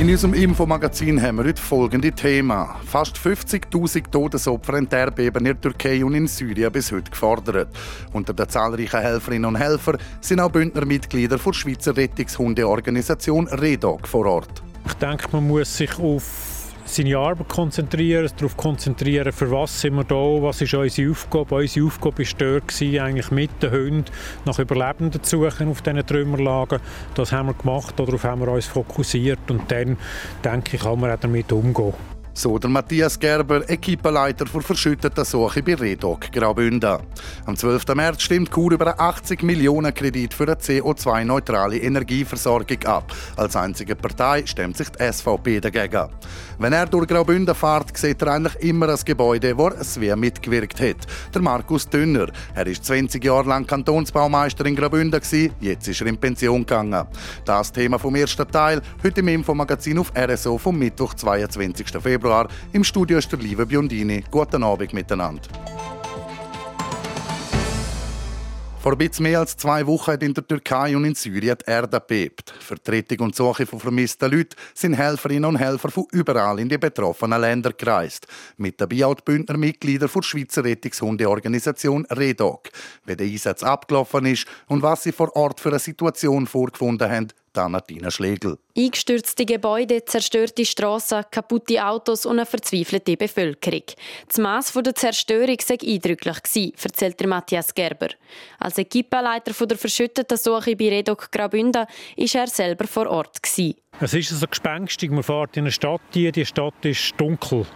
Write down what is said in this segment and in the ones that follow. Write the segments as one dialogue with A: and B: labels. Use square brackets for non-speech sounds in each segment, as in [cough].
A: In unserem Infomagazin haben wir heute folgende Themen. Fast 50.000 Todesopfer in der Erdbeben in der Türkei und in Syrien bis heute gefordert. Unter den zahlreichen Helferinnen und Helfern sind auch Bündnermitglieder der Schweizer Rettungshundeorganisation REDOG vor Ort.
B: Ich denke, man muss sich auf seine Arbeit konzentrieren, darauf konzentrieren, für was sind wir da, was ist unsere Aufgabe. Unsere Aufgabe war dort, eigentlich mit den Hunden nach Überlebenden zu suchen auf diesen Trümmerlagen. Das haben wir gemacht, darauf haben wir uns fokussiert und dann, denke ich, kann man auch damit umgehen.
A: So der Matthias Gerber, Equipenleiter für verschüttete Suche bei Redok Graubünden. Am 12. März stimmt Kur über einen 80 Millionen Kredit für eine CO2-neutrale Energieversorgung ab. Als einzige Partei stemmt sich die SVP dagegen. Wenn er durch Graubünden fährt, sieht er eigentlich immer ein Gebäude, wo Svea mitgewirkt hat. Der Markus Dünner. Er ist 20 Jahre lang Kantonsbaumeister in Graubünden jetzt ist er in Pension gegangen. Das Thema vom ersten Teil heute im Infomagazin auf RSO vom Mittwoch, 22. Februar Februar. Im Studio ist der liebe Biondini. Guten Abend miteinander. Vor bisschen mehr als zwei Wochen hat in der Türkei und in Syrien die Erde bebt. Vertretung und Suche von vermissten Leuten sind Helferinnen und Helfer von überall in die betroffenen Länder gereist. Mit dabei auch die Bündner Mitglieder der Schweizer Rettungshundeorganisation REDOC. Wie der Einsatz abgelaufen ist und was sie vor Ort für eine Situation vorgefunden haben, dann Tina Schlegel.
C: Eingestürzte Gebäude, zerstörte Strassen, kaputte Autos und eine verzweifelte Bevölkerung. Das Maß der Zerstörung sei eindrücklich erzählt Matthias Gerber. Als Equipenleiter der verschütteten Suche bei Redok Graubünden war er selber vor Ort.
B: Es ist so gespenstig. Man fährt in eine Stadt, die Stadt ist dunkel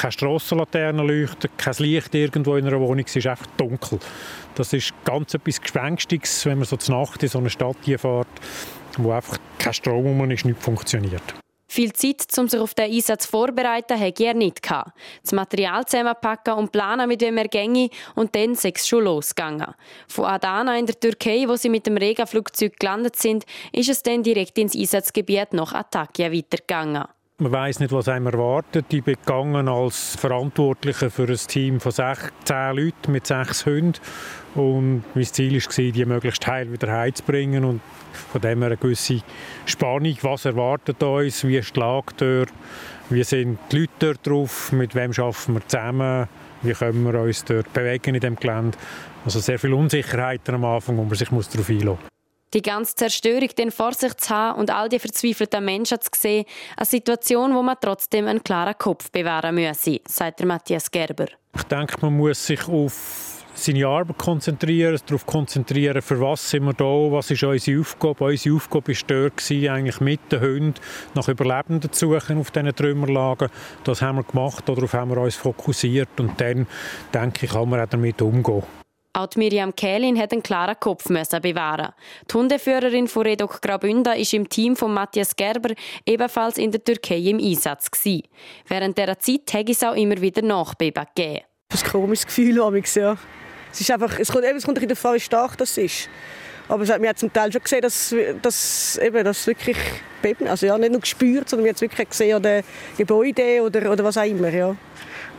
B: keine Strassenlaternen leuchten, kein Licht irgendwo in einer Wohnung, es ist einfach dunkel. Das ist ganz etwas Gespenstiges, wenn man so zur Nacht in so eine Stadt fährt, wo einfach kein Strom rum ist, nicht funktioniert.
C: Viel Zeit, um sich auf den Einsatz vorzubereiten, hatte er nicht. Das Material zusammenpacken und planen, mit wem er ginge, und dann sei es schon losgegangen. Von Adana in der Türkei, wo sie mit dem Regaflugzeug gelandet sind, ist es dann direkt ins Einsatzgebiet nach Atakya weitergegangen.
B: Man weiß nicht, was einem erwartet. Ich bin gegangen als Verantwortlicher für ein Team von 16 Leuten mit sechs Hunden. Und mein Ziel war, die möglichst heil wieder heimzubringen. Und von dem her eine gewisse Spannung. Was erwartet uns? Wie ist die Lage dort? Wie sind die Leute dort drauf? Mit wem arbeiten wir zusammen? Wie können wir uns dort bewegen in dem Gelände? Also sehr viele Unsicherheiten am Anfang, wo man sich darauf einlassen muss.
C: Die ganze Zerstörung den vor sich zu haben und all die verzweifelten Menschen zu sehen, eine Situation, wo man trotzdem einen klaren Kopf bewahren müsse, sagt Matthias Gerber.
B: Ich denke, man muss sich auf seine Arbeit konzentrieren, darauf konzentrieren, für was sind wir da, was ist unsere Aufgabe. Unsere Aufgabe war dort, eigentlich mit den Hunden nach Überlebenden zu suchen auf diesen Trümmerlagen. Das haben wir gemacht, darauf haben wir uns fokussiert und dann, denke ich, kann man auch damit umgehen.
C: Auch Miriam Kählin hat einen klaren Kopf bewahren. Die Hundeführerin von Redok Graubünden war im Team von Matthias Gerber ebenfalls in der Türkei im Einsatz. Gewesen. Während dieser Zeit hat es auch immer wieder Nachbeben gegeben.
D: Das ist ein komisches Gefühl, ja. Es, ist einfach, es kommt, es kommt in der Fall, wie stark das ist. Aber man hat zum Teil schon gesehen, dass, dass eben, das wirklich also ja, nicht nur gespürt, sondern man hat es wirklich gesehen an den Gebäuden oder, oder was auch immer, ja,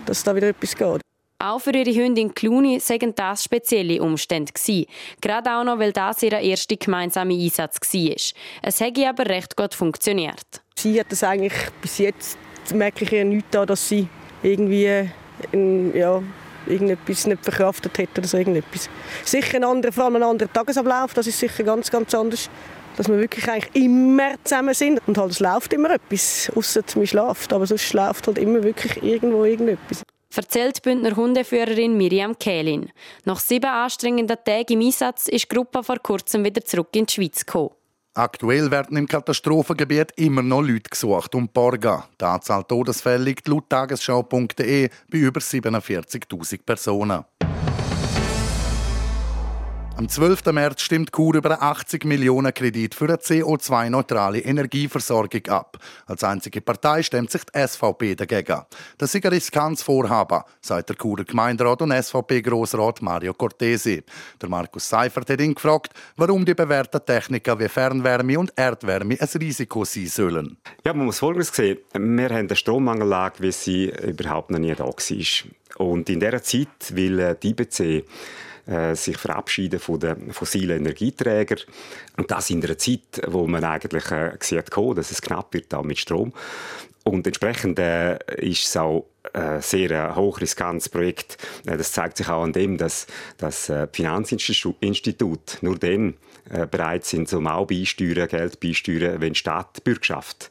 D: dass da wieder etwas geht.
C: Auch für ihre Hündin Clooney seien das spezielle Umstände gewesen. Gerade auch noch, weil das ihr erster gemeinsamer Einsatz war. Es hätte aber recht gut funktioniert.
D: Sie hat das eigentlich bis jetzt merke ich ihr nicht an, dass sie irgendwie in, ja, irgendetwas nicht verkraftet hat oder so irgendetwas. Sicher ein anderer, vor allem ein anderer Tagesablauf, das ist sicher ganz, ganz anders. Dass wir wirklich eigentlich immer zusammen sind und halt es läuft immer etwas, außer man schlaft, aber sonst läuft halt immer wirklich irgendwo irgendetwas
C: erzählt Bündner Hundeführerin Miriam Kählin. Nach sieben anstrengenden Tagen im Einsatz ist die Gruppe vor kurzem wieder zurück in die Schweiz gekommen.
A: Aktuell werden im Katastrophengebiet immer noch Leute gesucht und borgen. Die Anzahl Todesfälle liegt laut tagesschau.de bei über 47.000 Personen. Am 12. März stimmt Kur über einen 80 Millionen Kredit für eine CO2-neutrale Energieversorgung ab. Als einzige Partei stemmt sich die SVP dagegen. Das ist ein riskantes Vorhaben, sagt der Churer Gemeinderat und SVP-Grossrat Mario Cortesi. Der Markus Seifert hat ihn gefragt, warum die bewährten Techniken wie Fernwärme und Erdwärme ein Risiko sein sollen.
E: Ja, man muss Folgendes sehen. Wir haben eine Strommangellage, wie sie überhaupt noch nie da war. Und in dieser Zeit will die IBC äh, sich verabschieden von den fossilen Energieträgern. Und das in einer Zeit, wo man eigentlich äh, sieht, dass es knapp wird da mit Strom. Und entsprechend äh, ist es auch ein äh, sehr äh, hochriskantes Projekt. Das zeigt sich auch an dem, dass das Finanzinstitut nur dann bereit sind, zum auch beisteuern, Geld beisteuern, wenn die Stadt Bürgschaft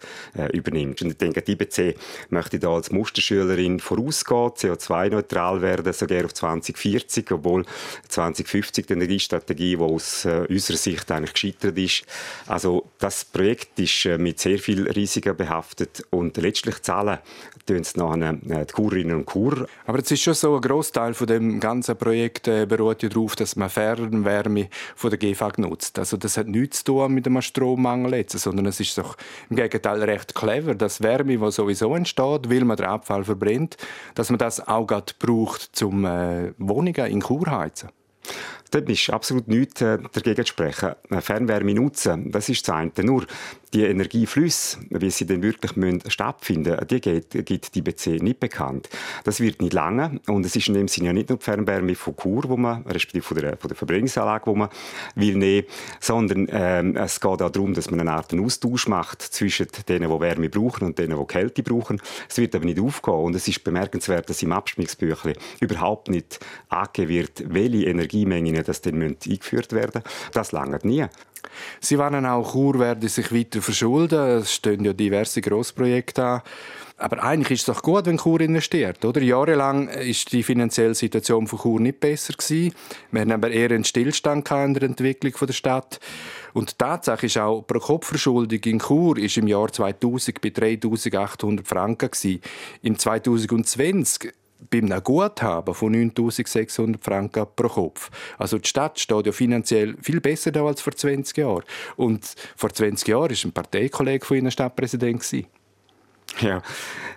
E: übernimmt. Und ich denke, die IBC möchte da als Musterschülerin vorausgehen, CO2-neutral werden, sogar auf 2040, obwohl 2050 die Energiestrategie, die aus unserer Sicht eigentlich gescheitert ist. Also das Projekt ist mit sehr viel Risiken behaftet und letztlich zahlen tun es nachher äh, die Kurerinnen und Kurer.
F: Aber es ist schon so, ein Großteil von dem ganzen Projekt äh, beruht ja darauf, dass man Fernwärme von der GFAG nutzt. Also das hat nichts zu tun mit einem Strommangel jetzt, sondern es ist doch im Gegenteil recht clever, dass Wärme, die sowieso entsteht, weil man den Abfall verbrennt, dass man das auch gerade braucht, um äh, Wohnungen in Kur heizen.
E: Da ist absolut nichts äh, dagegen zu sprechen. Fernwärme nutzen, das ist das eine. Nur die Energieflüsse, wie sie denn wirklich müssen stattfinden die geht, gibt die BC nicht bekannt. Das wird nicht lange und es ist in dem Sinne ja nicht nur die Fernwärme von Kur, wo man, respektive von der, von der Verbringungsanlage, wo man will nehmen, sondern ähm, es geht auch darum, dass man eine Art Austausch macht zwischen denen, die Wärme brauchen und denen, die Kälte brauchen. Es wird aber nicht aufgehen und es ist bemerkenswert, dass im Abschmicksbüchlein überhaupt nicht angegeben wird, welche Energiemengen das denn eingeführt werden müssen. Das langt nie.
F: Sie warnen auch, Chur werde sich weiter verschulden. Es stehen ja diverse Grossprojekte an. Aber eigentlich ist es doch gut, wenn Chur investiert, oder? Jahrelang ist die finanzielle Situation von Chur nicht besser gewesen. Wir haben aber eher einen Stillstand in der Entwicklung der Stadt. Und die Tatsache ist auch, pro Kopfverschuldung in Chur ist im Jahr 2000 bei 3.800 Franken gewesen. Im 2020 bei einem Guthaben von 9.600 Franken pro Kopf. Also die Stadt steht ja finanziell viel besser da als vor 20 Jahren. Und vor 20 Jahren war ein Parteikollege von Ihnen Stadtpräsident. [laughs]
E: Ja,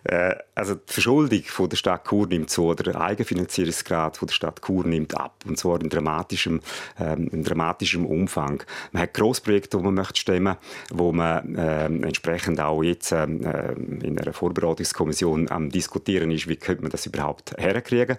E: äh, also die Verschuldung von der Stadt Chur nimmt zu, oder der Eigenfinanzierungsgrad von der Stadt Chur nimmt ab, und zwar in dramatischem, ähm, in dramatischem Umfang. Man hat Grossprojekte, die man möchte stemmen, wo man äh, entsprechend auch jetzt äh, in einer Vorbereitungskommission am diskutieren ist, wie könnte man das überhaupt herkriegen.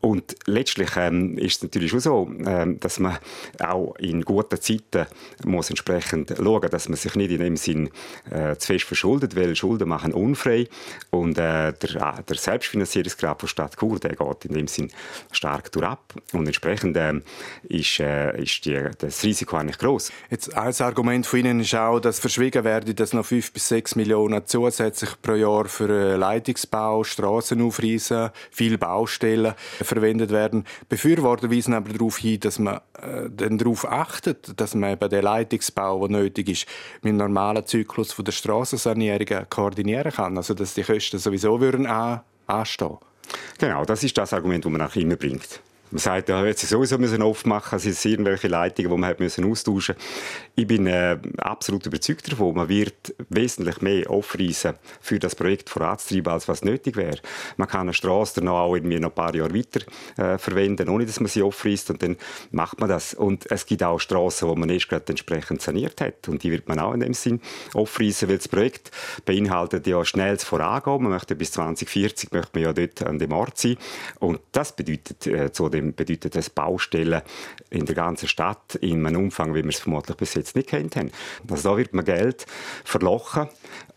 E: Und letztlich ähm, ist es natürlich schon so, ähm, dass man auch in guten Zeiten muss entsprechend schauen, dass man sich nicht in dem Sinn äh, zu fest verschuldet, weil Schulden machen unfrei und äh, der, der Selbstfinanzierungsgrad von Stadt Chur, der geht in dem Sinn stark ab und entsprechend äh, ist, äh, ist die, das Risiko eigentlich groß.
F: Jetzt ein Argument von Ihnen ist auch, dass verschwiegen werde, dass noch 5 bis 6 Millionen zusätzlich pro Jahr für äh, Leitungsbau, Strassenaufreisen, viele Baustellen verwendet werden. Befürworter weisen aber darauf hin, dass man äh, dann darauf achtet, dass man eben den Leitungsbau, der nötig ist, mit dem normalen Zyklus von der Strassensanierung koordinieren kann. Also dass die Kosten sowieso würden anstehen.
E: Genau, das ist das Argument, das man auch immer bringt. Man sagt, ja, jetzt sowieso müssen aufmachen, es sind irgendwelche Leitungen, die man hat müssen austauschen. Ich bin äh, absolut überzeugt davon, man wird wesentlich mehr aufreißen für das Projekt voranzutreiben, als was nötig wäre. Man kann eine Straße dann auch irgendwie noch ein paar Jahre weiter äh, verwenden, ohne dass man sie aufreißt und dann macht man das. Und es gibt auch Straßen, wo man erst gerade entsprechend saniert hat und die wird man auch in dem Sinn aufreißen, weil das Projekt beinhaltet ja schnelles Vorangehen. Man möchte bis 2040 möchte man ja dort an dem Ort sein und das bedeutet äh, zu dem bedeutet das Baustellen in der ganzen Stadt in einem Umfang, wie wir es vermutlich bis jetzt nicht kennt haben. Also da wird man Geld verlochen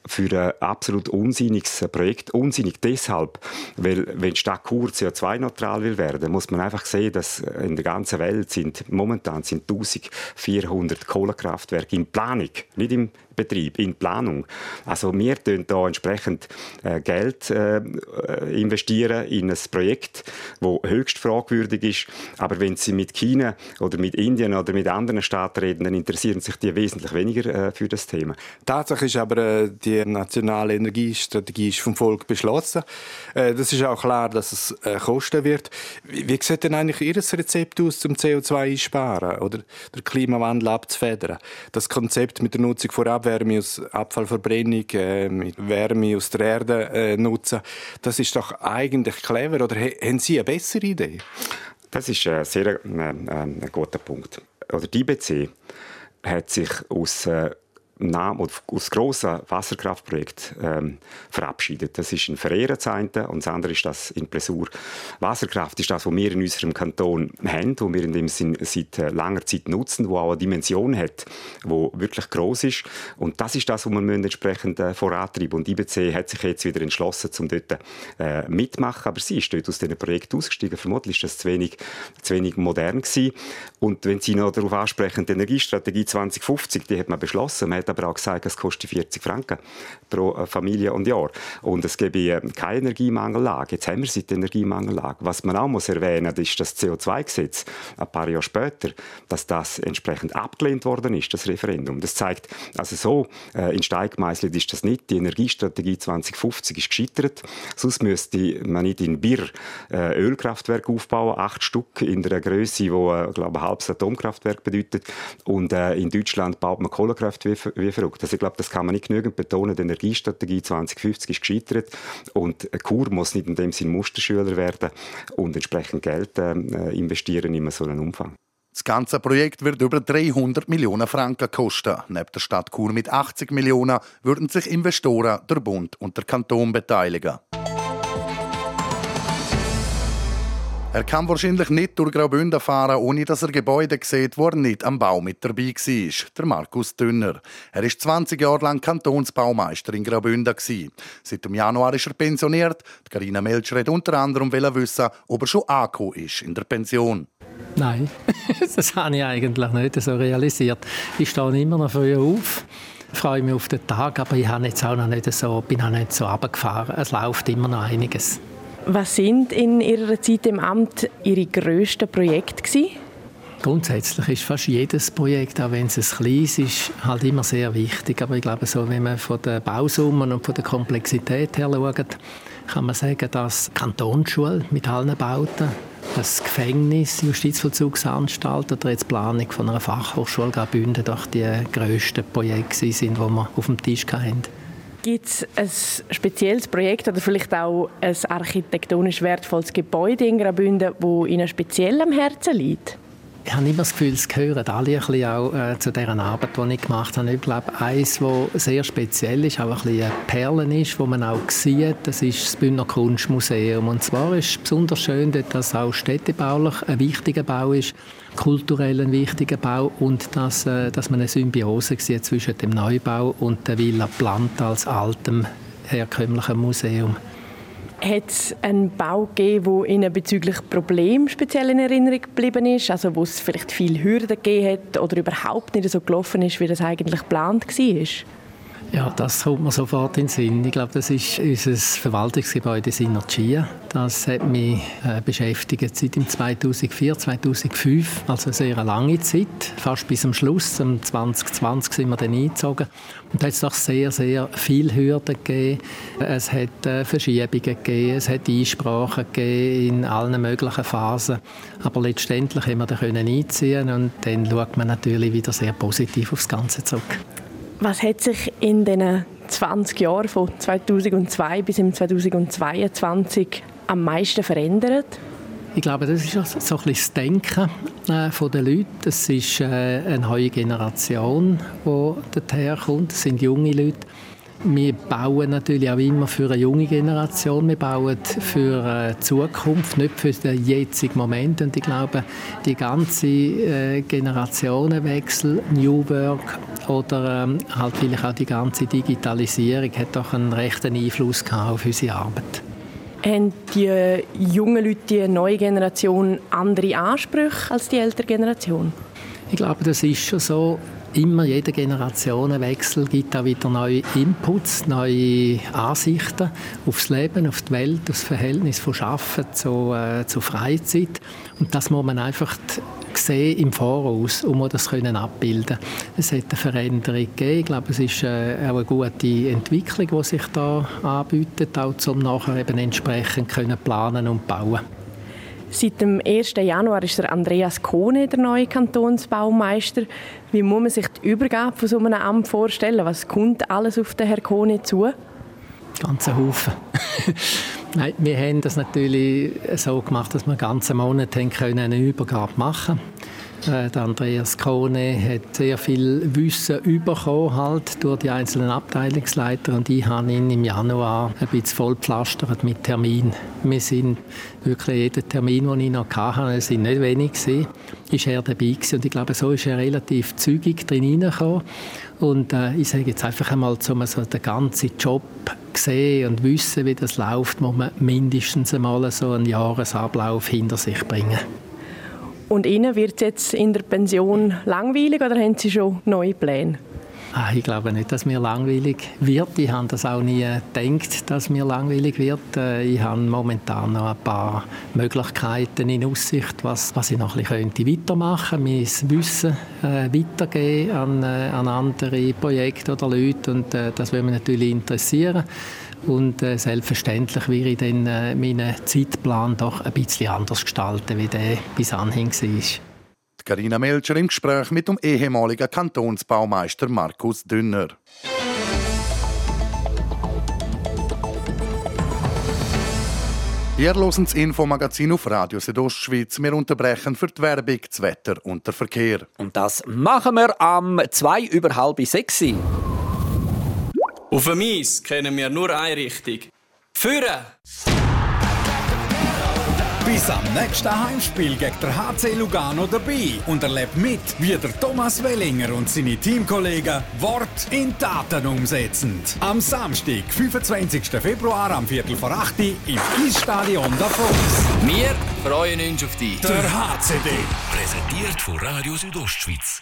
E: für ein absolut unsinniges Projekt. Unsinnig deshalb, weil wenn die Stadt Chur CO2-neutral will werden, muss man einfach sehen, dass in der ganzen Welt sind momentan sind 1400 Kohlekraftwerke in Planung, nicht im Betrieb, in Planung. Also wir investieren da entsprechend äh, Geld äh, investieren in ein Projekt, das höchst fragwürdig ist. Aber wenn Sie mit China oder mit Indien oder mit anderen Staaten reden, dann interessieren sich die wesentlich weniger äh, für das Thema.
F: Tatsache ist aber, äh, die nationale Energiestrategie ist vom Volk beschlossen. Äh, das ist auch klar, dass es äh, kosten wird. Wie, wie sieht denn eigentlich Ihr Rezept aus, um CO2 einsparen oder den Klimawandel abzufedern? Das Konzept mit der Nutzung von Abwärme aus Abfallverbrennung, äh, mit Wärme aus der Erde äh, nutzen, das ist doch eigentlich clever. Oder haben Sie eine bessere Idee?
E: Das ist ein sehr äh, ein guter Punkt. Oder die IBC hat sich aus äh, Namen aus grossen Wasserkraftprojekt ähm, verabschiedet. Das ist in Ferreira das eine und das andere ist das in Plessur. Wasserkraft ist das, was wir in unserem Kanton haben, wo wir in dem Sinn seit äh, langer Zeit nutzen, wo auch eine Dimension hat, wo wirklich groß ist. Und das ist das, was wir entsprechend äh, vorantreiben. Und IBC hat sich jetzt wieder entschlossen, um dort äh, mitmachen. Aber sie ist dort aus diesem Projekt ausgestiegen. Vermutlich ist das zu wenig, zu wenig modern gewesen. Und wenn Sie noch darauf ansprechen, die Energiestrategie 2050, die hat man beschlossen. Man hat aber auch gesagt, es kostet 40 Franken pro äh, Familie und Jahr. Und es gebe äh, keine Energiemangellage. Jetzt haben wir sie die Energiemangellage. Was man auch muss erwähnen ist das CO2-Gesetz ein paar Jahre später, dass das entsprechend abgelehnt worden ist, das Referendum. Das zeigt, also so äh, in Stein gemeißelt ist das nicht. Die Energiestrategie 2050 ist gescheitert. Sonst müsste man nicht in Bir äh, Ölkraftwerk aufbauen, acht Stück in der Größe, wo äh, glaube ein halbes Atomkraftwerk bedeutet. Und äh, in Deutschland baut man Kohlekraft wie, verrückt. Also ich glaube, das kann man nicht genügend betonen. Die Energiestrategie 2050 ist gescheitert und Kur muss nicht in dem Sinn Musterschüler werden und entsprechend Geld äh, investieren in so einem Umfang.
A: Das ganze Projekt wird über 300 Millionen Franken kosten. Neben der Stadt Chur mit 80 Millionen würden sich Investoren, der Bund und der Kanton beteiligen. Er kann wahrscheinlich nicht durch Graubünden fahren, ohne dass er Gebäude sieht, wo er nicht am Bau mit dabei war. Der Markus Dünner. Er ist 20 Jahre lang Kantonsbaumeister in Graubünden. Seit dem Januar ist er pensioniert. Carina Melcher hat unter anderem wissen, ob er schon angekommen ist in der Pension.
G: Nein, [laughs] das habe ich eigentlich nicht so realisiert. Ich stehe immer noch früh auf freue mich auf den Tag, aber ich habe auch noch nicht so, bin auch nicht so runtergefahren. Es läuft immer noch einiges.
H: Was sind in Ihrer Zeit im Amt Ihre grössten Projekte gewesen?
G: Grundsätzlich ist fast jedes Projekt, auch wenn es ein kleines ist, halt immer sehr wichtig. Aber ich glaube, so, wenn man von der Bausummen und von der Komplexität her schaut, kann man sagen, dass die Kantonsschule mit allen Bauten, das Gefängnis, Justizvollzugsanstalt oder jetzt die Planung von einer Fachhochschule Graubünden doch die grössten Projekte sind, die wir auf dem Tisch hatten.
H: Gibt es ein spezielles Projekt oder vielleicht auch ein architektonisch wertvolles Gebäude in Graubünden, das Ihnen speziell am Herzen liegt?
G: Ich habe immer das Gefühl, es gehören alle ein bisschen auch äh, zu dieser Arbeit, die ich gemacht habe. Ich glaube, eines, das sehr speziell ist, auch ein bisschen eine Perle ist, wo man auch sieht, das ist das Bündner Kunstmuseum. Und zwar ist es besonders schön, dass es auch städtebaulich ein wichtiger Bau ist, kulturell ein wichtiger Bau und dass, äh, dass man eine Symbiose sieht zwischen dem Neubau und der Villa Planta als altem herkömmlichen Museum.
H: Hat es einen Bau gegeben, der Ihnen bezüglich Problemen speziell in Erinnerung geblieben ist? Also wo es vielleicht viele Hürden gegeben hat oder überhaupt nicht so gelaufen ist, wie das eigentlich geplant war?
G: Ja, das kommt mir sofort in den Sinn. Ich glaube, das ist unser Verwaltungsgebäude Synergia. Das hat mich äh, beschäftigt seit dem 2004, 2005, also eine sehr lange Zeit, fast bis zum Schluss, im 2020 sind wir dann eingezogen. Und da hat es doch sehr, sehr viele Hürden gegeben. Es hat äh, Verschiebungen gegeben, es hat Einsprachen gegeben in allen möglichen Phasen. Aber letztendlich haben wir da einziehen und dann schaut man natürlich wieder sehr positiv aufs Ganze zurück.
H: Was hat sich in den 20 Jahren von 2002 bis 2022 am meisten verändert?
G: Ich glaube, das ist so ein das Denken äh, der Leute. Es ist äh, eine neue Generation, die dorthin kommt. Es sind junge Leute wir bauen natürlich auch immer für eine junge Generation. Wir bauen für eine Zukunft, nicht für den jetzigen Moment. Und ich glaube, die ganze äh, Generationenwechsel, New Work oder ähm, halt vielleicht auch die ganze Digitalisierung hat doch einen rechten Einfluss auf unsere Arbeit.
H: Haben die jungen Leute, die neue Generation, andere Ansprüche als die ältere Generation?
G: Ich glaube, das ist schon so immer jeder Generationenwechsel gibt auch wieder neue Inputs, neue Ansichten aufs Leben, auf die Welt, das Verhältnis von Schaffen zu, äh, zu Freizeit. Und das muss man einfach sehen im Voraus muss das können abbilden. Es hat eine Veränderung gegeben. Ich glaube, es ist äh, auch eine gute Entwicklung, die sich da anbietet, auch um nachher eben entsprechend können planen und bauen.
H: Seit dem 1. Januar ist der Andreas Kohne der neue Kantonsbaumeister. Wie muss man sich die Übergabe von so einem Amt vorstellen? Was kommt alles auf den Herrn Kohne zu?
G: Ganze Haufen. [laughs] Nein, wir haben das natürlich so gemacht, dass wir ganze Monate eine Übergabe machen können. Äh, der Andreas Krone hat sehr viel Wissen bekommen halt durch die einzelnen Abteilungsleiter und ich habe ihn im Januar ein bisschen vollpflastert mit Termin. Wir sind wirklich jeden Termin, den ich noch hatte, es sind nicht wenig ist er dabei gewesen. und ich glaube, so ist er relativ zügig drin hineingekommen und äh, ich sage jetzt einfach einmal, um so den ganzen Job sehen und wissen, wie das läuft, muss man mindestens einmal so einen Jahresablauf hinter sich bringen.
H: Und Ihnen wird es jetzt in der Pension langweilig oder haben Sie schon neue Pläne?
G: Ah, ich glaube nicht, dass mir langweilig wird. Ich habe das auch nie gedacht, dass mir langweilig wird. Äh, ich habe momentan noch ein paar Möglichkeiten in Aussicht, was, was ich noch ein bisschen weitermachen könnte. Mein Wissen äh, weitergeben an, äh, an andere Projekte oder Leute und äh, das würde mich natürlich interessieren. Und äh, selbstverständlich werde ich dann äh, meinen Zeitplan doch ein bisschen anders gestalten, wie der bis anhin war.
A: Carina Melcher im Gespräch mit dem ehemaligen Kantonsbaumeister Markus Dünner. Wir hören das Infomagazin auf Radio Südostschweiz. Wir unterbrechen für die Werbung, das Wetter und den Verkehr.
I: Und das machen wir am 2 über halb sechs.
J: Auf dem Eis kennen wir nur eine Richtung. Führen!
K: Bis am nächsten Heimspiel gegen der HC Lugano dabei und erlebt mit, wie der Thomas Wellinger und seine Teamkollegen Wort in Taten umsetzen. Am Samstag, 25. Februar am Viertel vor 8 Uhr im Eisstadion Davos.
J: Wir freuen uns auf dich.
K: Der HCD.
L: Präsentiert von Radio Südostschweiz.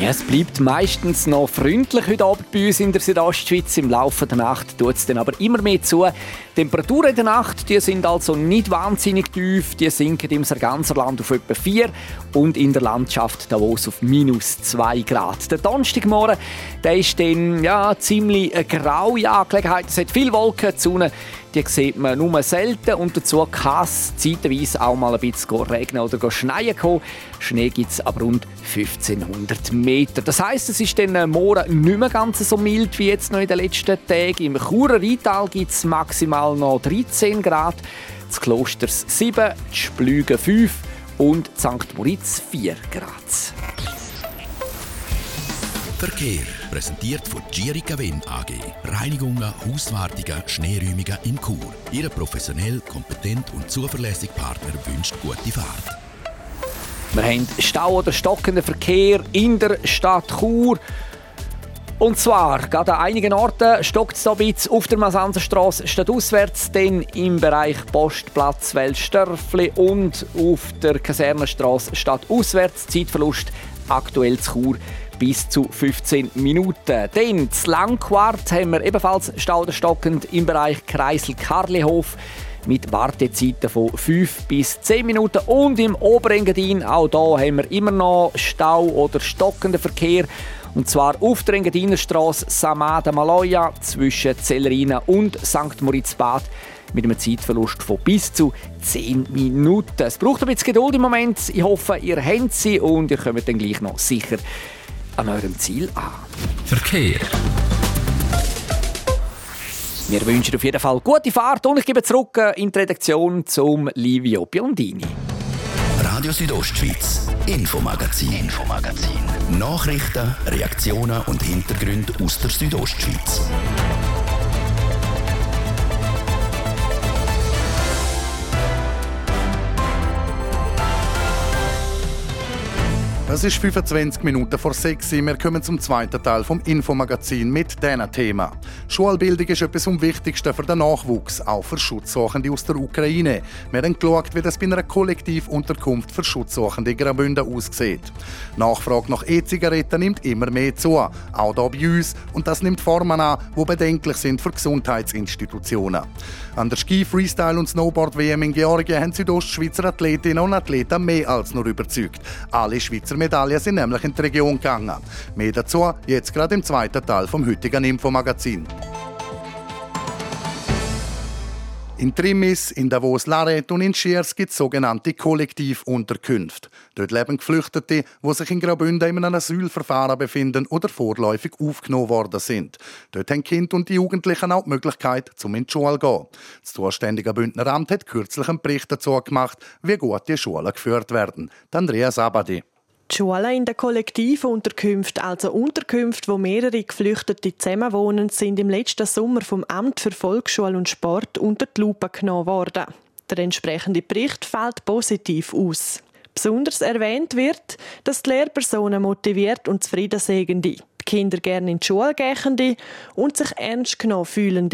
I: Ja, es bleibt meistens noch freundlich heute Abend bei uns in der Südostschweiz. Im Laufe der Nacht tut es dann aber immer mehr zu. Die Temperaturen in der Nacht die sind also nicht wahnsinnig tief. Die sinken im Land auf etwa 4 und in der Landschaft Davos auf minus 2 Grad. Der Donnerstagmorgen der ist dann ja, ziemlich eine graue Angelegenheit. Es hat viel Wolken, die Sonne die sieht man nur selten und dazu kann es zeitweise auch mal ein bisschen regnen oder schneien kommen. Schnee gibt es ab rund 1500 Meter. Das heisst, es ist dann morgen nicht mehr ganz so mild wie jetzt noch in den letzten Tagen. Im Churer Rheintal gibt es maximal noch 13 Grad, das Klosters 7, die Splügen 5 und St. Moritz 4 Grad.
L: Verkehr präsentiert von Gierica Wen AG. Reinigungen, Hauswartungen, Schneeräumungen in Chur. Ihre professionell, kompetent und zuverlässige Partner wünscht gute Fahrt.
I: Wir haben Stau oder stockenden Verkehr in der Stadt Chur. Und zwar, gerade an einigen Orten stockt es ein bisschen auf der Masanserstraße statt auswärts, dann im Bereich Postplatz Welstörfli und auf der Kasernenstraße statt auswärts. Zeitverlust aktuell zu Chur bis zu 15 Minuten. Dann das Langquart haben wir ebenfalls stauderstockend im Bereich Kreisel-Karlihof mit Wartezeiten von 5 bis 10 Minuten. Und im Oberengadin, auch hier haben wir immer noch Stau oder stockenden Verkehr. Und zwar auf der Engadinerstraße Samada Maloja zwischen Zellerina und St. Moritz-Bad mit einem Zeitverlust von bis zu 10 Minuten. Es braucht ein bisschen Geduld im Moment. Ich hoffe, ihr habt sie und ihr kommt dann gleich noch sicher an eurem Ziel an.
L: Verkehr.
I: Wir wünschen auf jeden Fall gute Fahrt und ich gebe zurück äh, in die Redaktion zum Livio Biondini.
L: Radio Südostschweiz, Infomagazin, Infomagazin. Nachrichten, Reaktionen und Hintergründe aus der Südostschweiz.
A: Es ist 25 Minuten vor 6 Uhr. Wir kommen zum zweiten Teil vom Infomagazin mit diesem Thema. Schulbildung ist etwas am Wichtigsten für den Nachwuchs, auch für Schutzsuchende aus der Ukraine. Wir haben geschaut, wie das bei einer Kollektivunterkunft für Schutzsuchende in Graubünden aussieht. Nachfrage nach E-Zigaretten nimmt immer mehr zu, auch hier bei uns. Und das nimmt Formen an, die bedenklich sind für Gesundheitsinstitutionen. An der Ski, Freestyle und Snowboard-WM in Georgien haben Südostschweizer Athletinnen und Athleten mehr als nur überzeugt. Alle Schweizer Medaillen sind nämlich in die Region gegangen. Mehr dazu jetzt gerade im zweiten Teil vom heutigen Infomagazin. In Trimis, in Davos-Laret und in Schiers gibt es sogenannte Kollektivunterkünfte. Dort leben Geflüchtete, die sich in Graubünden in einem Asylverfahren befinden oder vorläufig aufgenommen worden sind. Dort haben Kinder und die Jugendlichen auch die Möglichkeit, zum in die Schule zu gehen. Das zuständige Bündneramt hat kürzlich einen Bericht dazu gemacht, wie gut die Schulen geführt werden. Andreas Abadi.
M: Die Schulen in den kollektiven Unterkünften, also Unterkünfte, wo mehrere Geflüchtete zusammenwohnen, sind im letzten Sommer vom Amt für Volksschule und Sport unter die Lupe genommen worden. Der entsprechende Bericht fällt positiv aus. Besonders erwähnt wird, dass die Lehrpersonen motiviert und zufrieden sind, die Kinder gerne in die Schule gehen und sich ernst genommen fühlen.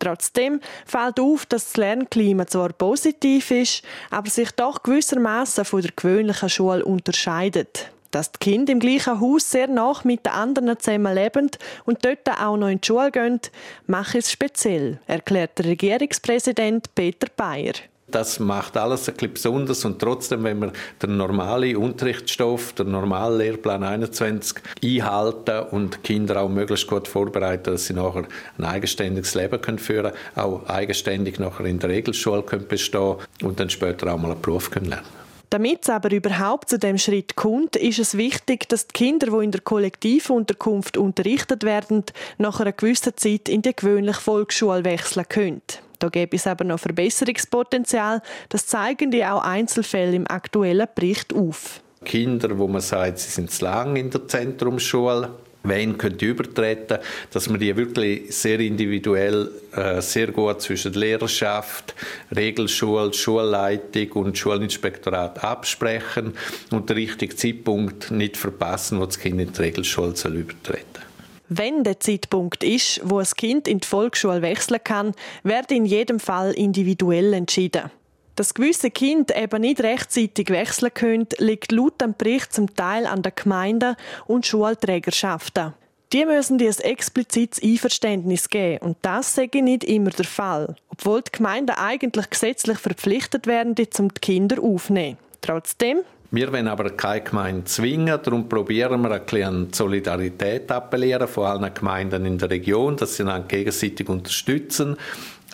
M: Trotzdem fällt auf, dass das Lernklima zwar positiv ist, aber sich doch gewissermaßen von der gewöhnlichen Schule unterscheidet. Dass die Kinder im gleichen Haus sehr nach mit den anderen zusammen leben und dort auch noch in die Schule gehen, macht es speziell, erklärt der Regierungspräsident Peter Bayer.
N: Das macht alles ein bisschen besonders und trotzdem, wenn wir den normalen Unterrichtsstoff, den normalen Lehrplan 21 einhalten und Kinder auch möglichst gut vorbereiten, dass sie nachher ein eigenständiges Leben können führen können, auch eigenständig nachher in der Regelschule können bestehen und dann später auch mal einen Beruf können lernen
M: damit es aber überhaupt zu dem Schritt kommt, ist es wichtig, dass die Kinder, die in der Kollektivunterkunft unterrichtet werden, nach einer gewissen Zeit in die gewöhnliche Volksschule wechseln können. Da gäbe es aber noch Verbesserungspotenzial. Das zeigen die auch Einzelfälle im aktuellen Bericht auf.
N: Kinder, wo man sagt, sie sind zu lang in der Zentrumsschule, wen könnte übertreten, dass wir die wirklich sehr individuell, äh, sehr gut zwischen Lehrerschaft, Regelschule, Schulleitung und Schulinspektorat absprechen und den richtigen Zeitpunkt nicht verpassen, wo das Kind in die Regelschule soll übertreten
M: wenn der Zeitpunkt ist, wo ein Kind in die Volksschule wechseln kann, wird in jedem Fall individuell entschieden. Dass gewisse Kinder eben nicht rechtzeitig wechseln können, liegt laut dem Bericht zum Teil an den Gemeinden und Schulträgerschaften. Die müssen dir ein explizites Einverständnis geben und das sage nicht immer der Fall, obwohl die Gemeinden eigentlich gesetzlich verpflichtet werden, die zum Kinder aufnehmen. Trotzdem
N: wir wollen aber keine Gemeinde zwingen, darum probieren wir ein bisschen Solidarität appellieren von allen Gemeinden in der Region, dass sie einander gegenseitig unterstützen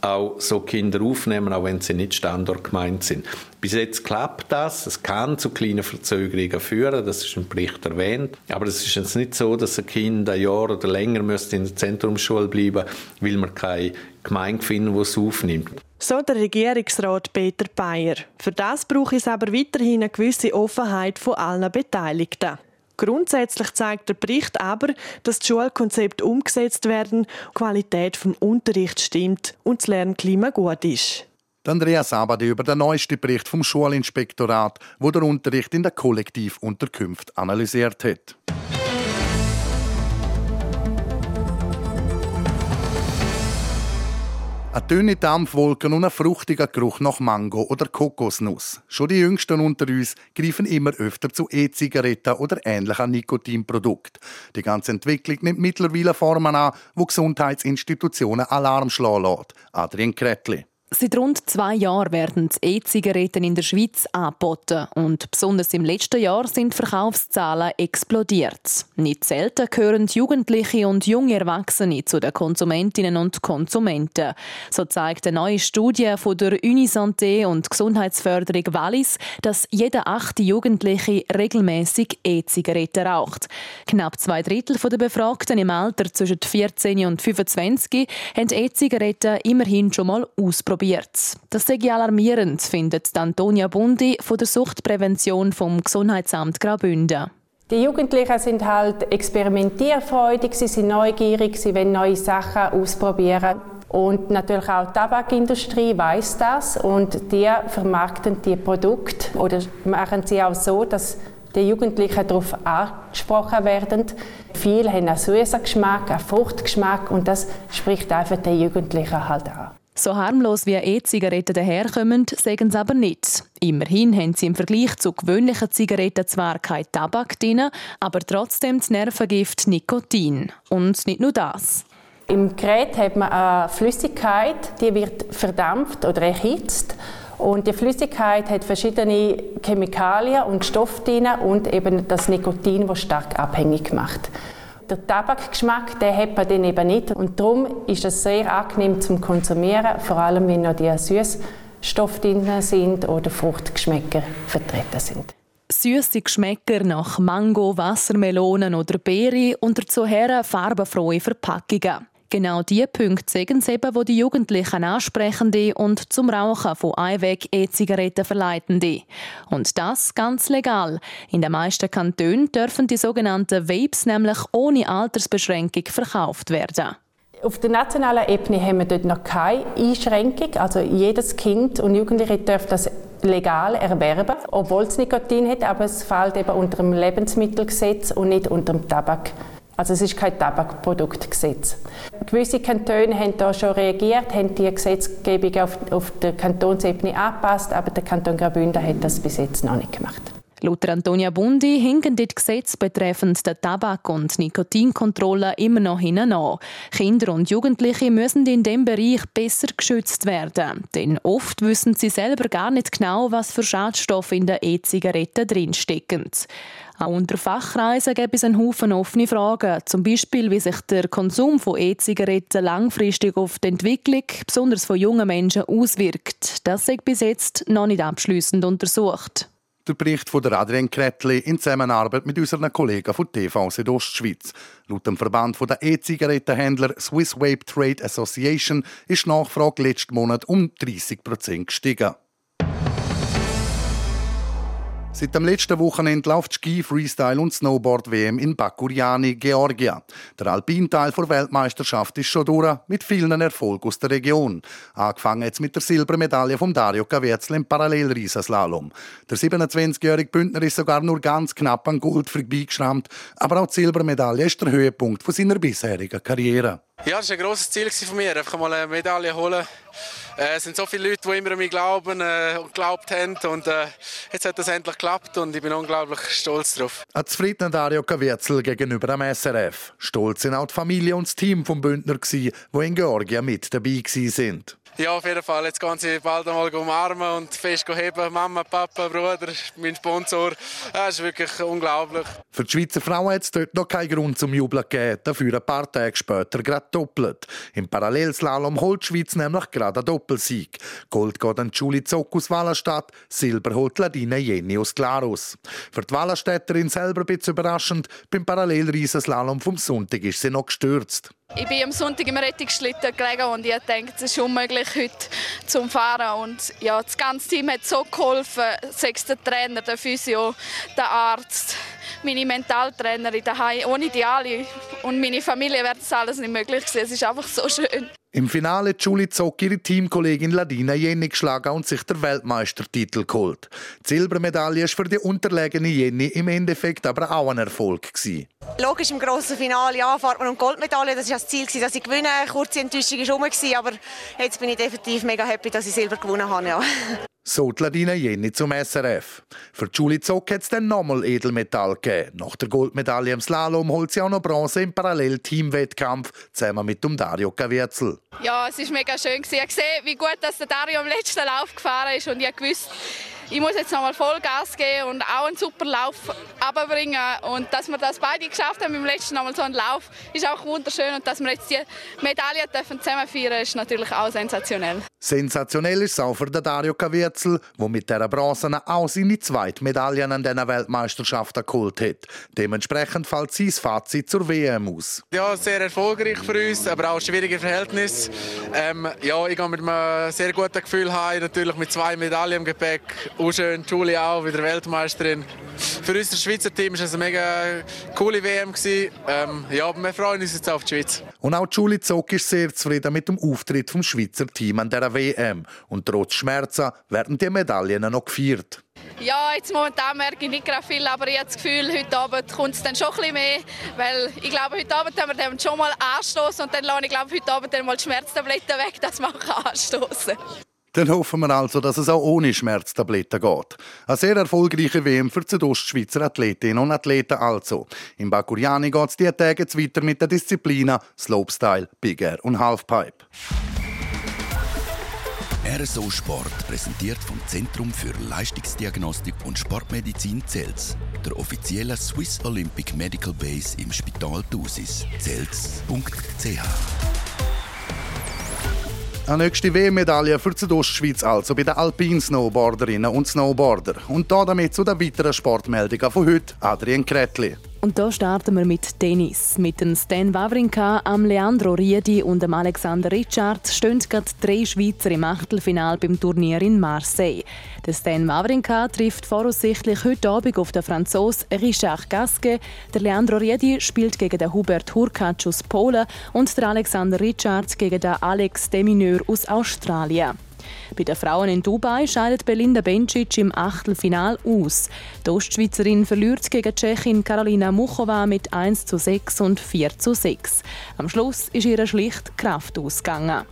N: auch so Kinder aufnehmen, auch wenn sie nicht Standortgemeinde sind. Bis jetzt klappt das. Es kann zu kleinen Verzögerungen führen, das ist im Bericht erwähnt. Aber es ist jetzt nicht so, dass ein Kind ein Jahr oder länger müsste in der Zentrumsschule bleiben, weil man keine Gemeinde finden, die es aufnimmt.
M: So der Regierungsrat Peter Bayer. Für das braucht es aber weiterhin eine gewisse Offenheit von allen Beteiligten. Grundsätzlich zeigt der Bericht aber, dass die Schulkonzepte umgesetzt werden, die Qualität vom Unterricht stimmt und das Lernklima gut ist.
A: Andreas Abadi über den neuesten Bericht vom Schulinspektorat, wo der Unterricht in der Kollektivunterkunft analysiert hat. Eine dünne Dampfwolke und ein fruchtiger Geruch nach Mango oder Kokosnuss. Schon die Jüngsten unter uns greifen immer öfter zu E-Zigaretten oder ähnlichen Nikotinprodukten. Die ganze Entwicklung nimmt mittlerweile Formen an, wo Gesundheitsinstitutionen Alarm schlagen lassen. Adrian Kretli.
O: Seit rund zwei Jahren werden E-Zigaretten in der Schweiz angeboten und besonders im letzten Jahr sind Verkaufszahlen explodiert. Nicht selten gehören Jugendliche und junge Erwachsene zu den Konsumentinnen und Konsumenten. So zeigt eine neue Studie von der Unisanté und Gesundheitsförderung Wallis, dass jeder achte Jugendliche regelmäßig E-Zigaretten raucht. Knapp zwei Drittel der Befragten im Alter zwischen 14 und 25 haben E-Zigaretten immerhin schon mal ausprobiert probiert. Das sei alarmierend, findet Antonia Bundi von der Suchtprävention vom Gesundheitsamt Graubünden.
P: Die Jugendlichen sind halt experimentierfreudig, sie sind neugierig, sie wollen neue Sachen ausprobieren. Und natürlich auch die Tabakindustrie weiß das und die vermarkten die Produkte oder machen sie auch so, dass die Jugendlichen darauf angesprochen werden. Viele haben einen süßen Geschmack, einen Fruchtgeschmack und das spricht einfach den Jugendlichen halt an.
O: So harmlos wie E-Zigaretten daherkommen, sagen sie aber nicht. Immerhin haben sie im Vergleich zu gewöhnlichen Zigaretten zwar kein Tabak drin, aber trotzdem das Nervengift Nikotin. Und nicht nur das.
P: Im Gerät hat man eine Flüssigkeit, die wird verdampft oder erhitzt. Und die Flüssigkeit hat verschiedene Chemikalien und Stoffe drin und eben das Nikotin, das stark abhängig macht. Der Tabakgeschmack, den hat man dann eben nicht. Und darum ist es sehr angenehm zum Konsumieren, vor allem wenn noch die Süßstoffe drin sind oder Fruchtgeschmäcker vertreten sind.
O: Süße Geschmäcker nach Mango, Wassermelonen oder Beere und dazu farbenfrohe Verpackungen. Genau die Punkte sagen sie eben, wo die Jugendlichen ansprechen und zum Rauchen von Einweg-E-Zigaretten verleiten. Und das ganz legal. In den meisten Kantonen dürfen die sogenannten Vapes nämlich ohne Altersbeschränkung verkauft werden.
P: Auf der nationalen Ebene haben wir dort noch keine Einschränkung. Also jedes Kind und Jugendliche darf das legal erwerben, obwohl es Nikotin hat, aber es fällt eben unter dem Lebensmittelgesetz und nicht unter dem Tabak. Also es ist kein Tabakproduktgesetz. Gewisse Kantone haben da schon reagiert, haben die Gesetzgebung auf, auf der Kantonsebene angepasst, aber der Kanton Graubünden hat das bis jetzt noch nicht gemacht.
O: Laut Antonia Bundi hinken die Gesetze betreffend der Tabak- und Nikotinkontrolle immer noch hinein Kinder und Jugendliche müssen in diesem Bereich besser geschützt werden. Denn oft wissen sie selber gar nicht genau, was für Schadstoffe in den E-Zigaretten drinstecken. Auch unter Fachkreisen gibt es einen Haufen offene Fragen. Zum Beispiel, wie sich der Konsum von E-Zigaretten langfristig auf die Entwicklung, besonders von jungen Menschen, auswirkt. Das ist bis jetzt noch nicht abschließend untersucht.
A: Der Bericht von Adrian Kretli in Zusammenarbeit mit unseren Kollegen von TV Südostschweiz. Laut dem Verband der E-Zigarettenhändler Swiss Vape Trade Association ist die Nachfrage letzten Monat um 30 Prozent gestiegen. Seit dem letzten Wochenende läuft Ski, Freestyle und Snowboard WM in Bakuriani, Georgia. Der Alpinteil der Weltmeisterschaft ist schon durch, mit vielen Erfolgen aus der Region. Angefangen jetzt mit der Silbermedaille von Dario Caviezel im Parallelriesenslalom. Der 27-jährige Bündner ist sogar nur ganz knapp an Gold vorbeigeschrammt, aber auch die Silbermedaille ist der Höhepunkt von seiner bisherigen Karriere.
Q: Ja, das war ein grosses Ziel von mir, einfach mal eine Medaille holen. Äh, es sind so viele Leute, die immer an mich glauben äh, und geglaubt haben. Und äh, jetzt hat das endlich geklappt und ich bin unglaublich stolz darauf.
A: Ein zufriedener Dario Kavierzel gegenüber dem SRF. Stolz sind auch die Familie und das Team vom Bündner, die in Georgien mit dabei waren.
Q: Ja, auf jeden Fall. Jetzt kann sie bald einmal umarmen und fest heben. Mama, Papa, Bruder, mein Sponsor. Das ist wirklich unglaublich.
A: Für die Schweizer Frauen hat es dort noch keinen Grund zum Jubeln gegeben. Dafür ein paar Tage später gerade doppelt. Im Parallelslalom holt die Schweiz nämlich gerade einen Doppelsieg. Gold geht an Julie Zock aus Wallerstadt, Silber holt Ladine Jenny aus Glarus. Für die Wallerstädterin selber ein bisschen überraschend, beim Parallelriesenslalom vom Sonntag ist sie noch gestürzt.
R: Ich bin am Sonntag im Rettungsschlitten gelegen und ich denke, es ist unmöglich heute zum Fahren. Und ja, das ganze Team hat so geholfen, sechs der Trainer, der Physio, der Arzt, meine Mentaltrainerin daheim. Ohne die alle und meine Familie wäre das alles nicht möglich gewesen. Es ist einfach so schön.
A: Im Finale Julie Zock ihre Teamkollegin Ladina Jenny geschlagen und sich der Weltmeistertitel geholt. Die Silbermedaille war für die unterlegene Jenny im Endeffekt aber auch ein Erfolg. Gewesen.
S: Logisch, im grossen Finale ja, fährt man um Goldmedaille. Das war das Ziel, dass ich gewinne. Kurze Enttäuschung war rum, aber jetzt bin ich definitiv mega happy, dass ich Silber gewonnen habe. Ja.
A: So die Ladina Jenny zum SRF. Für Julie Zock hat es dann nochmal Edelmetall gegeben. Nach der Goldmedaille im Slalom holt sie auch noch Bronze im Parallel-Team-Wettkampf zusammen mit dem Dario Cavierzel.
R: Ja, es war mega schön. Ich gesehen, wie gut dass der Dario am letzten Lauf gefahren ist und ich wusste, ich muss jetzt nochmal Vollgas geben und auch einen super Lauf abbringen. Und dass wir das beide geschafft haben im letzten Mal so einen Lauf, ist auch wunderschön. Und dass wir jetzt die Medaille dürfen zusammen feiern, ist natürlich auch sensationell.
A: Sensationell ist es auch für Dario Cavierzel, der mit dieser Bronze auch seine zweite Medaille an diesen Weltmeisterschaften geholt hat. Dementsprechend fällt sein Fazit zur WM aus.
Q: Ja, sehr erfolgreich für uns, aber auch schwierige Verhältnisse. Ähm, ja, ich gehe mit einem sehr guten Gefühl heim, natürlich mit zwei Medaillen im Gepäck auch schön. Julie auch, wieder Weltmeisterin. Für unser Schweizer Team war es eine mega coole WM. Ähm, ja, wir freuen uns jetzt auf die Schweiz.
A: Und auch Julie Zock ist sehr zufrieden mit dem Auftritt vom Schweizer Team an der WM. Und trotz Schmerzen werden die Medaillen noch gefeiert.
R: Ja, jetzt momentan merke ich nicht gerade viel, aber ich habe das Gefühl, heute Abend kommt es dann schon ein bisschen mehr, weil ich glaube, heute Abend haben wir dann schon mal anstoßen und dann lasse ich glaube, heute Abend dann mal die Schmerztabletten weg, dass man anstoßen kann.
A: Dann hoffen wir also, dass es auch ohne Schmerztabletten geht. Eine sehr erfolgreiche WM für die Südostschweizer Athletinnen und Athleten also. Im Bakuriani geht es diese Tage weiter mit den Disziplinen Slopestyle, Big Air und Halfpipe.
L: RSO Sport präsentiert vom Zentrum für Leistungsdiagnostik und Sportmedizin Zels, der offiziellen Swiss Olympic Medical Base im Spital Thusis, zels.ch.
A: Eine nächste WM-Medaille für die Ostschweiz also bei den Alpin-Snowboarderinnen und Snowboarder. Und da damit zu den weiteren Sportmeldungen von heute, Adrian Kretli.
O: Und da starten wir mit Tennis. Mit dem Stan Wawrinka, am Leandro Riedi und dem Alexander Richard stehen gerade drei Schweizer im Achtelfinal beim Turnier in Marseille. Der Stan Wawrinka trifft voraussichtlich heute Abend auf den Franzosen Richard Gasquet. Der Leandro Riedi spielt gegen den Hubert Hurkacz aus Polen und der Alexander Richard gegen den Alex Demineur aus Australien. Bei den Frauen in Dubai scheidet Belinda Bencic im Achtelfinal aus. Die Ostschweizerin verliert gegen Tschechin Karolina Muchova mit 1 zu 6 und 4 zu 6. Am Schluss ist ihre schlicht Kraft ausgegangen.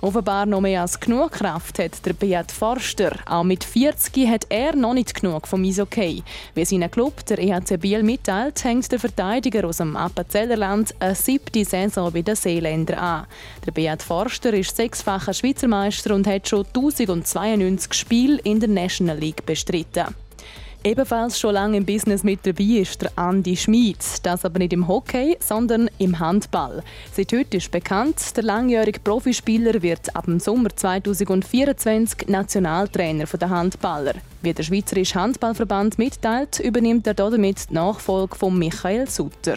O: Offenbar noch mehr als genug Kraft hat der Beat Forster. Auch mit 40 hat er noch nicht genug vom Eishockey. Wie sein Club, der EHC Biel, mitteilt, hängt der Verteidiger aus dem Appenzellerland eine siebte Saison bei den Seeländern an. Der Beat Forster ist sechsfacher Schweizer Meister und hat schon 1092 Spiele in der National League bestritten. Ebenfalls schon lange im Business mit dabei ist der Andi Schmid. Das aber nicht im Hockey, sondern im Handball. Seit heute ist bekannt, der langjährige Profispieler wird ab dem Sommer 2024 Nationaltrainer der Handballer. Wie der Schweizerische Handballverband mitteilt, übernimmt er damit die Nachfolge von Michael Sutter.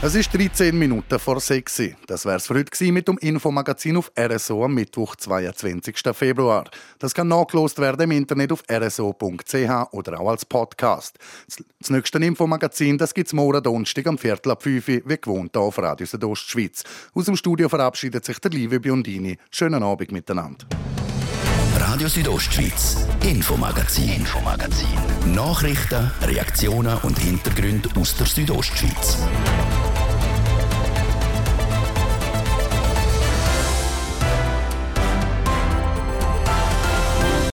A: Es ist 13 Minuten vor 6 Das wär's für heute mit dem Infomagazin auf RSO am Mittwoch, 22. Februar. Das kann nachgelost werden im Internet auf rso.ch oder auch als Podcast. Das nächste Infomagazin das gibt's morgen Donnerstag am Viertel ab 5 Uhr, wie gewohnt hier auf Radio Südostschweiz. Aus dem Studio verabschiedet sich der liebe Biondini. Schönen Abend miteinander.
L: Radio Südostschweiz, Infomagazin, Infomagazin. Nachrichten, Reaktionen und Hintergründe aus der Südostschweiz.